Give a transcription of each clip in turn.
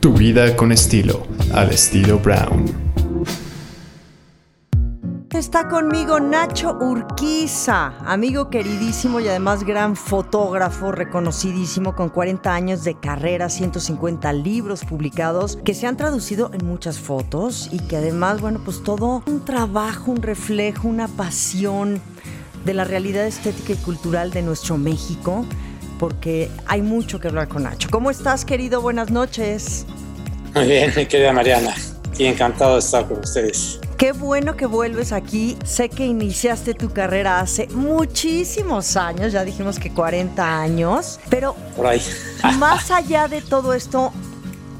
Tu vida con estilo, al estilo Brown. Está conmigo Nacho Urquiza, amigo queridísimo y además gran fotógrafo, reconocidísimo, con 40 años de carrera, 150 libros publicados que se han traducido en muchas fotos y que además, bueno, pues todo un trabajo, un reflejo, una pasión de la realidad estética y cultural de nuestro México, porque hay mucho que hablar con Nacho. ¿Cómo estás, querido? Buenas noches. Muy bien, mi querida Mariana. Y encantado de estar con ustedes. Qué bueno que vuelves aquí. Sé que iniciaste tu carrera hace muchísimos años, ya dijimos que 40 años, pero Por ahí. más allá de todo esto,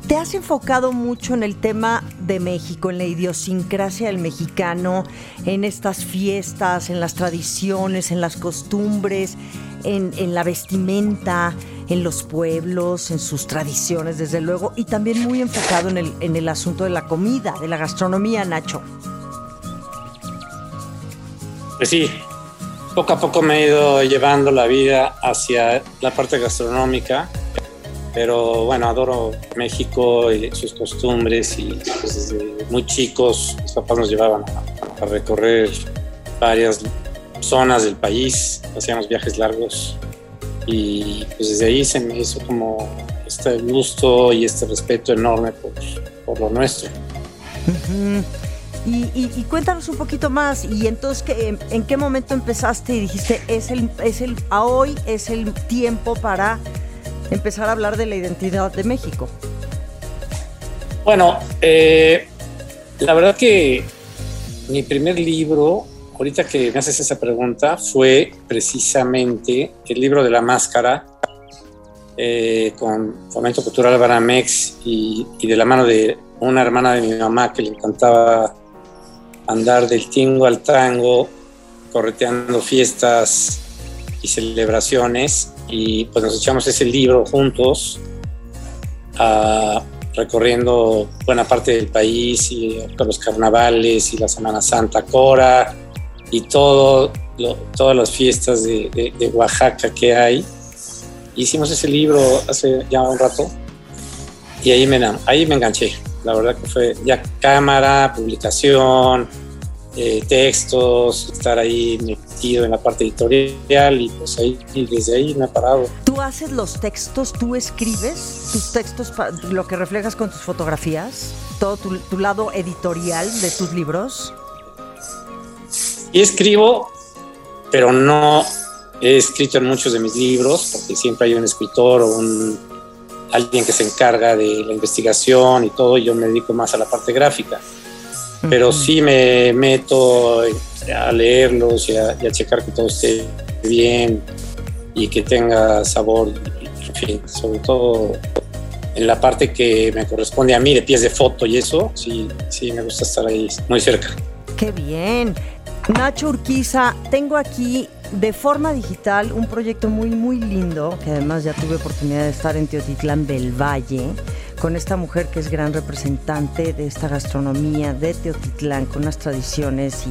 te has enfocado mucho en el tema de México, en la idiosincrasia del mexicano, en estas fiestas, en las tradiciones, en las costumbres, en, en la vestimenta, en los pueblos, en sus tradiciones, desde luego, y también muy enfocado en el, en el asunto de la comida, de la gastronomía, Nacho. Pues sí, poco a poco me he ido llevando la vida hacia la parte gastronómica, pero bueno, adoro México y sus costumbres y pues, desde muy chicos mis papás nos llevaban a, a recorrer varias zonas del país, hacíamos viajes largos y pues desde ahí se me hizo como este gusto y este respeto enorme por, por lo nuestro. Y, y- y cuéntanos un poquito más. Y entonces, ¿qué- en, en qué momento empezaste y dijiste, es el, es el, a hoy es el tiempo para empezar a hablar de la identidad de México? Bueno, eh, la verdad que mi primer libro, ahorita que me haces esa pregunta, fue precisamente el libro de la máscara eh, con Fomento Cultural Banamex y, y de la mano de una hermana de mi mamá que le encantaba andar del tingo al tango, correteando fiestas y celebraciones. Y pues nos echamos ese libro juntos. ah, recorriendo buena parte del país y con los carnavales y la Semana Santa Cora y todo, lo- todas las fiestas de, de- de Oaxaca que hay. Hicimos ese libro hace ya un rato y ahí me, ahí me enganché. La verdad que fue ya cámara, publicación, eh, textos, estar ahí metido en la parte editorial y pues ahí y desde ahí me ha parado. ¿Tú haces los textos, tú escribes tus textos, lo que reflejas con tus fotografías? ¿Todo tu, tu lado editorial de tus libros? Y escribo, pero no he escrito en muchos de mis libros, porque siempre hay un escritor o un, alguien que se encarga de la investigación y todo, y yo me dedico más a la parte gráfica. Pero sí me meto a leerlos y a, y a checar que todo esté bien y que tenga sabor, en fin, sobre todo en la parte que me corresponde a mí, de pies de foto y eso, sí, sí me gusta estar ahí muy cerca. ¡Qué bien! Nacho Urquiza, tengo aquí de forma digital un proyecto muy, muy lindo, que además ya tuve oportunidad de estar en Teotitlán del Valle, con esta mujer que es gran representante de esta gastronomía de Teotitlán, con unas tradiciones y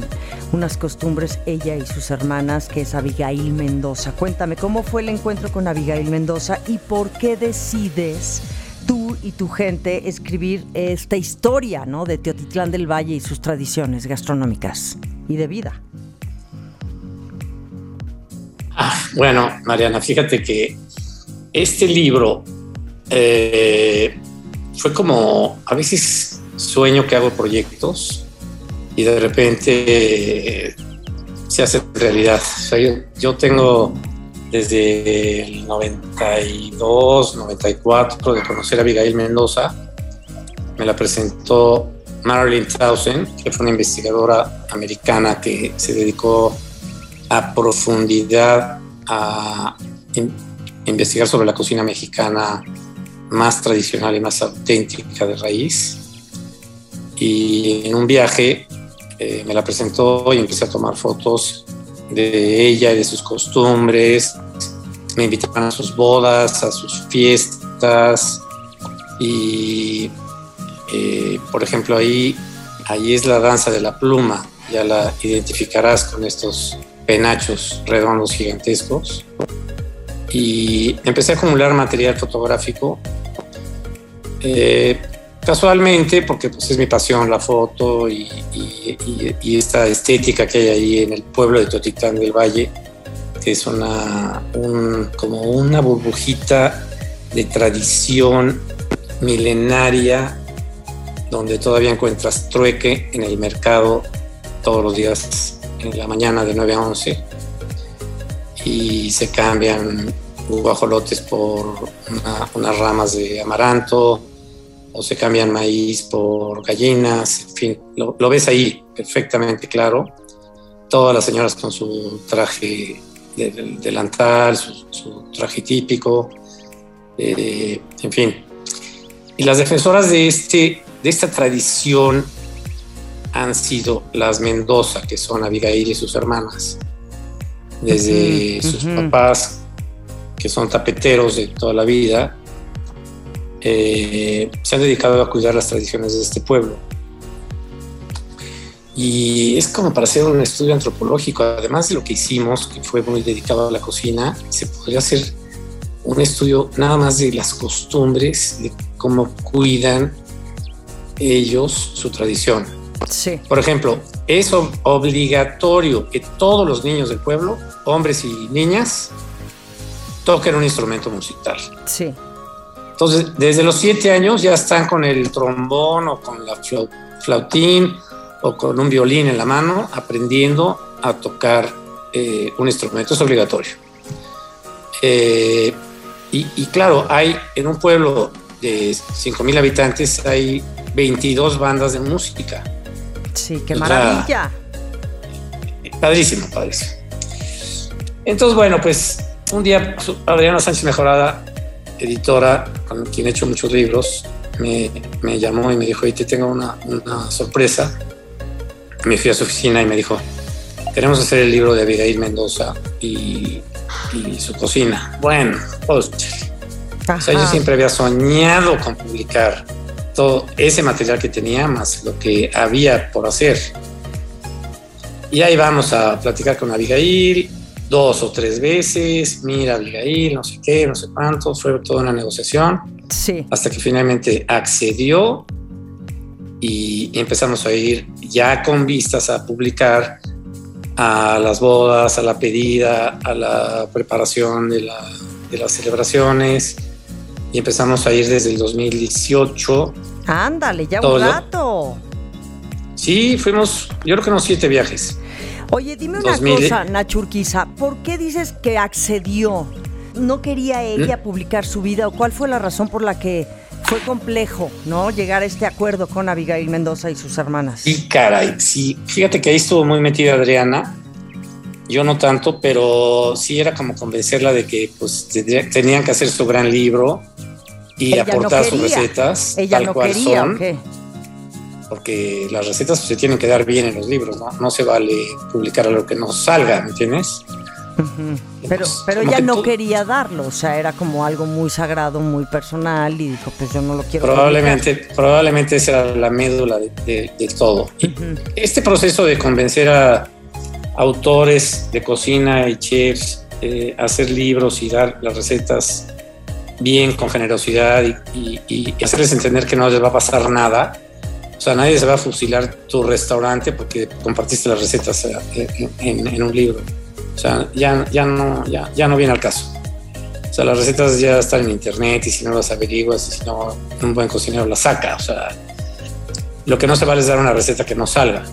unas costumbres, ella y sus hermanas, que es Abigail Mendoza. Cuéntame, ¿cómo fue el encuentro con Abigail Mendoza y por qué decides tú y tu gente escribir esta historia ¿no? de Teotitlán del Valle y sus tradiciones gastronómicas y de vida. Ah, bueno, Mariana, fíjate que este libro eh, fue como, a veces sueño que hago proyectos y de repente eh, se hace realidad. O sea, yo, yo tengo desde el 92, 94 de conocer a Abigail Mendoza. Me la presentó Marilyn Townsend, que fue una investigadora americana que se dedicó a profundidad a in- investigar sobre la cocina mexicana más tradicional y más auténtica de raíz. Y en un viaje eh, me la presentó y empecé a tomar fotos de ella y de sus costumbres. Me invitaban a sus bodas, a sus fiestas. Y, eh, por ejemplo, ahí, ahí es la danza de la pluma. Ya la identificarás con estos penachos redondos gigantescos. Y empecé a acumular material fotográfico Eh, casualmente, porque pues, es mi pasión la foto y, esta estética que hay ahí en el pueblo de Totitlán del Valle, que es una, como una burbujita de tradición milenaria donde todavía encuentras trueque en el mercado todos los días en la mañana de 9 a 11 y se cambian guajolotes por unas ramas de amaranto o se cambian maíz por gallinas, en fin, lo, ves ahí perfectamente claro. Todas las señoras con su traje del delantal, su, traje típico, eh, en fin. Y las defensoras de, este, de esta tradición han sido las Mendoza, que son Abigail y sus hermanas. Desde sus papás, que son tapeteros de toda la vida, eh, se han dedicado a cuidar las tradiciones de este pueblo. Y es como para hacer un estudio antropológico, además de lo que hicimos, que fue muy dedicado a la cocina, se podría hacer un estudio nada más de las costumbres, de cómo cuidan ellos su tradición. Sí. Por ejemplo, es obligatorio que todos los niños del pueblo, hombres y niñas, toquen un instrumento musical. Sí. Entonces, desde los siete años ya están con el trombón o con la flautín o con un violín en la mano aprendiendo a tocar eh, un instrumento. Es obligatorio. Eh, y, claro, hay en un pueblo de 5.000 habitantes, hay 22 bandas de música. Sí, qué maravilla. padrísimo, padrísimo. Entonces, bueno, pues un día Adriana Sánchez Mejorada, editora con quien he hecho muchos libros, me, me llamó y me dijo, y te tengo una, una, sorpresa. Me fui a su oficina y me dijo, queremos hacer el libro de Abigail Mendoza y, y su cocina. Bueno, pues, o sea, yo siempre había soñado con publicar todo ese material que tenía, más lo que había por hacer. Y ahí vamos a platicar con Abigail, dos o tres veces, mira Abigail, no sé qué, no sé cuánto, fue toda una negociación. Sí. Hasta que finalmente accedió y empezamos a ir ya con vistas a publicar a las bodas, a la pedida, a la preparación de, las celebraciones y empezamos a ir desde el 2018. Ándale, ya un rato. Sí, fuimos, yo creo que unos siete viajes. Oye, dime una cosa, Nachurquiza, ¿por qué dices que accedió? ¿No quería ella ¿Mm? publicar su vida o cuál fue la razón por la que fue complejo, ¿no? Llegar a este acuerdo con Abigail Mendoza y sus hermanas. Sí, caray, sí. Fíjate que ahí estuvo muy metida Adriana. Yo no tanto, pero sí era como convencerla de que pues tenían que hacer su gran libro y aportar sus recetas ella tal no cual quería, son porque las recetas se tienen que dar bien en los libros, ¿no? No se vale publicar algo que no salga, ¿me entiendes? Pero, pero ella no quería darlo, o sea, era como algo muy sagrado, muy personal y dijo, pues yo no lo quiero. Probablemente, probablemente esa era la médula de, todo. Este proceso de convencer a autores de cocina y chefs eh, hacer libros y dar las recetas bien, con generosidad y, y hacerles entender que no les va a pasar nada, o sea, nadie se va a fusilar tu restaurante porque compartiste las recetas eh, en, un libro. O sea, ya, ya, no, ya, ya no viene al caso. O sea, las recetas ya están en internet y si no las averiguas y si no, un buen cocinero las saca. O sea, lo que no se vale es dar una receta que no salga.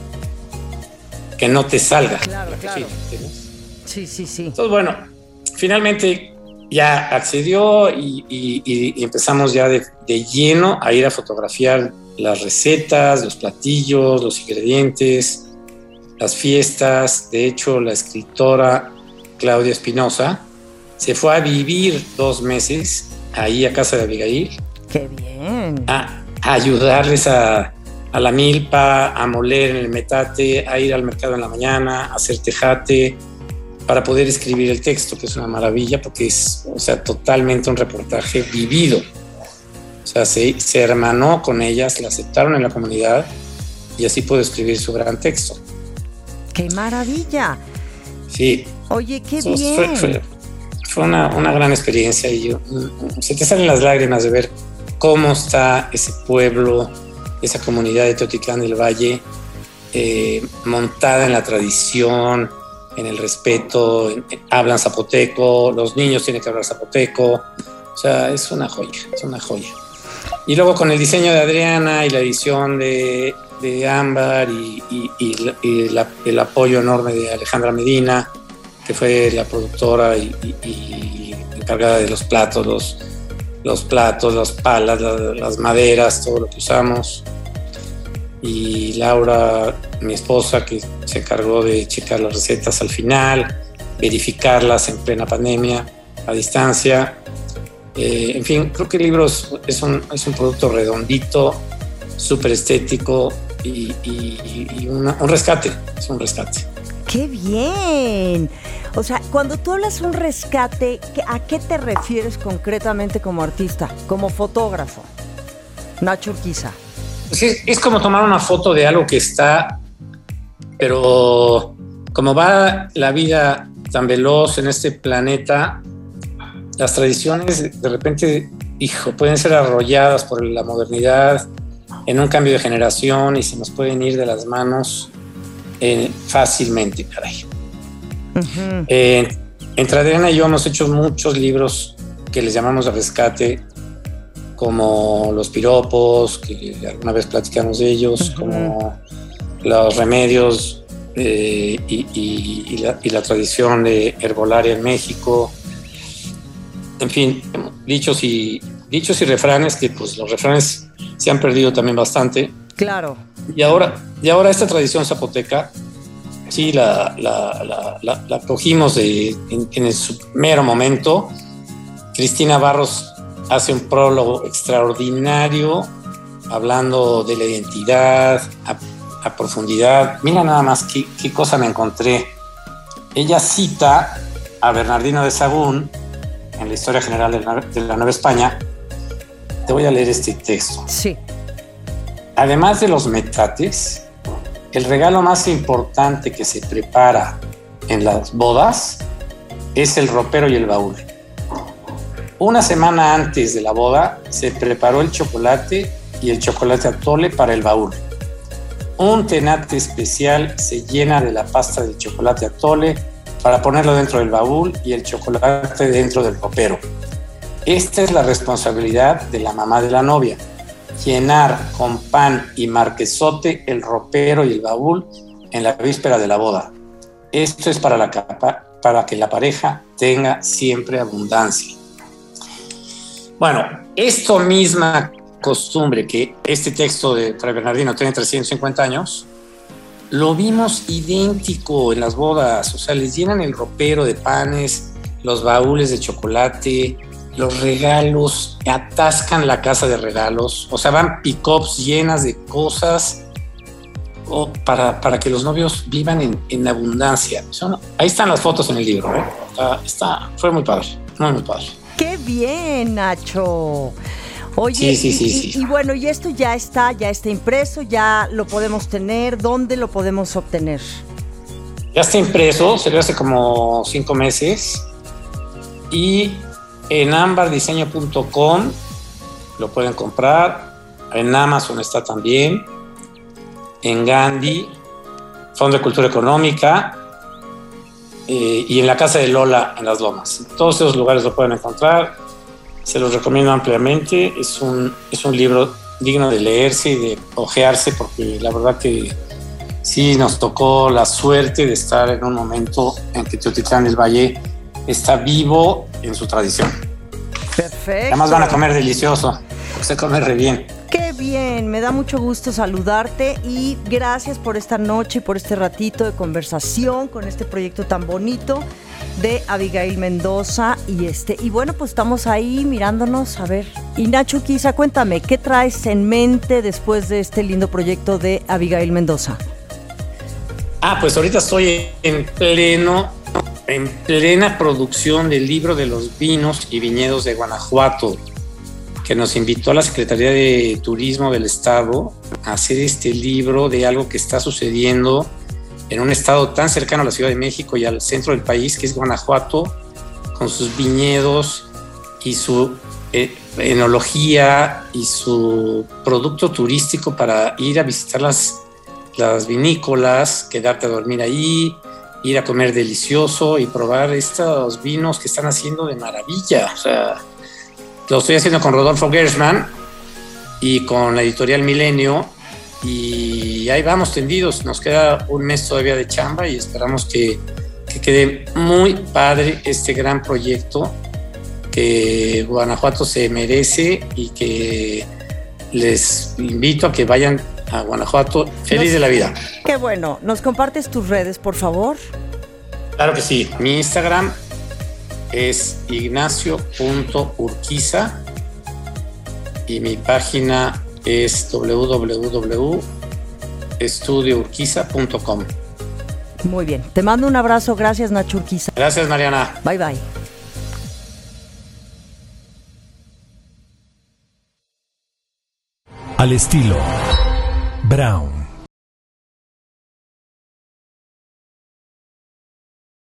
Que no te salga. Claro, claro. Sí, sí, sí. Entonces, bueno, finalmente ya accedió y, empezamos ya de, de, lleno a ir a fotografiar las recetas, los platillos, los ingredientes, las fiestas. De hecho, la escritora Claudia Espinosa se fue a vivir dos meses ahí a casa de Abigail. ¡Qué bien! A, ayudarles a, a, la milpa, a moler en el metate, a ir al mercado en la mañana, a hacer tejate, para poder escribir el texto, que es una maravilla porque es, o sea, totalmente un reportaje vivido. O sea, se, se hermanó con ellas, la aceptaron en la comunidad y así pudo escribir su gran texto. ¡Qué maravilla! Sí. Oye, qué bien. Fue, una, una, gran experiencia y mm, se te salen las lágrimas de ver cómo está ese pueblo, esa comunidad de Teotitlán del Valle, eh, montada en la tradición, en el respeto, hablan zapoteco, los niños tienen que hablar zapoteco, o sea, es una joya, es una joya. Y luego con el diseño de Adriana y la edición de, de Ámbar y, el apoyo enorme de Alejandra Medina, que fue la productora y, encargada de los platos, los, los platos, las palas, las, maderas, todo lo que usamos. Y Laura, mi esposa, que se encargó de checar las recetas al final, verificarlas en plena pandemia, a distancia. Eh, en fin, creo que el libro es, un, es un producto redondito, súper estético y, un rescate, es un rescate. ¡Qué bien! O sea, cuando tú hablas un rescate, ¿a qué te refieres concretamente como artista, como fotógrafo? Nacho Urquiza. Pues es, como tomar una foto de algo que está, pero como va la vida tan veloz en este planeta, las tradiciones de repente, hijo, pueden ser arrolladas por la modernidad en un cambio de generación y se nos pueden ir de las manos eh, fácilmente, caray. Eh, entre Adriana y yo hemos hecho muchos libros que les llamamos de rescate, como Los piropos, que alguna vez platicamos de ellos, como Los remedios eh, y, la, tradición de herbolaria en México. En fin, dichos y, dichos y refranes, que pues los refranes se han perdido también bastante. Claro. Y ahora, y ahora esta tradición zapoteca sí la, la, cogimos en, el mero momento. Cristina Barros hace un prólogo extraordinario hablando de la identidad a, profundidad. Mira nada más qué, qué, cosa me encontré. Ella cita a Bernardino de Sagún en la historia general la, de la Nueva España. Te voy a leer este texto. Sí. Además de los metates, el regalo más importante que se prepara en las bodas es el ropero y el baúl. Una semana antes de la boda se preparó el chocolate y el chocolate atole para el baúl. Un tenate especial se llena de la pasta de chocolate atole para ponerlo dentro del baúl y el chocolate dentro del ropero. Esta es la responsabilidad de la mamá de la novia llenar con pan y marquesote el ropero y el baúl en la víspera de la boda. Esto es para, la, para que la pareja tenga siempre abundancia. Bueno, esto misma costumbre que este texto de Fray Bernardino tiene 350 años, lo vimos idéntico en las bodas, o sea, les llenan el ropero de panes, los baúles de chocolate, los regalos, atascan la casa de regalos, o sea, van pick-ups llenas de cosas o para, para, que los novios vivan en, en abundancia. ahí están las fotos en el libro, ¿eh? está, fue muy padre, muy, muy padre. ¡Qué bien, Nacho! Oye, sí, sí, sí, y, bueno, y esto ya está, ya está impreso, ya lo podemos tener. ¿Dónde lo podemos obtener? Ya está impreso, se hace como cinco meses. Y en ambardiseño.com lo pueden comprar. En Amazon está también. En Gandhi, Fondo de Cultura Económica. Eh, y en la casa de Lola en las Lomas. todos esos lugares lo pueden encontrar. Se los recomiendo ampliamente. Es un, es un libro digno de leerse y de ojearse porque la verdad que sí nos tocó la suerte de estar en un momento en que Teotitlán del Valle está vivo en su tradición. Perfecto. Además van a comer delicioso, se come re bien. Qué bien, me da mucho gusto saludarte y gracias por esta noche y por este ratito de conversación con este proyecto tan bonito de Abigail Mendoza y este y bueno pues estamos ahí mirándonos a ver y Nacho quizá cuéntame qué traes en mente después de este lindo proyecto de Abigail Mendoza ah pues ahorita estoy en pleno en plena producción del libro de los vinos y viñedos de Guanajuato, que nos invitó a la Secretaría de Turismo del Estado a hacer este libro de algo que está sucediendo en un estado tan cercano a la Ciudad de México y al centro del país, que es Guanajuato, con sus viñedos y su eh, enología y su producto turístico para ir a visitar las, las vinícolas, quedarte a dormir ahí, ir a comer delicioso y probar estos vinos que están haciendo de maravilla. O sea, lo estoy haciendo con Rodolfo Gersman y con la editorial Milenio y ahí vamos tendidos. Nos queda un mes todavía de chamba y esperamos que, que quede muy padre este gran proyecto que Guanajuato se merece y que les invito a que vayan a Guanajuato feliz de la vida. Qué bueno. ¿Nos compartes tus redes, por favor? Claro que sí. Mi Instagram es ignacio.urquiza y mi página es www.estudiourquiza.com. Muy bien. Te mando un abrazo. Gracias, Nacho Urquiza. Gracias, Mariana. Bye, bye. Al estilo Brown.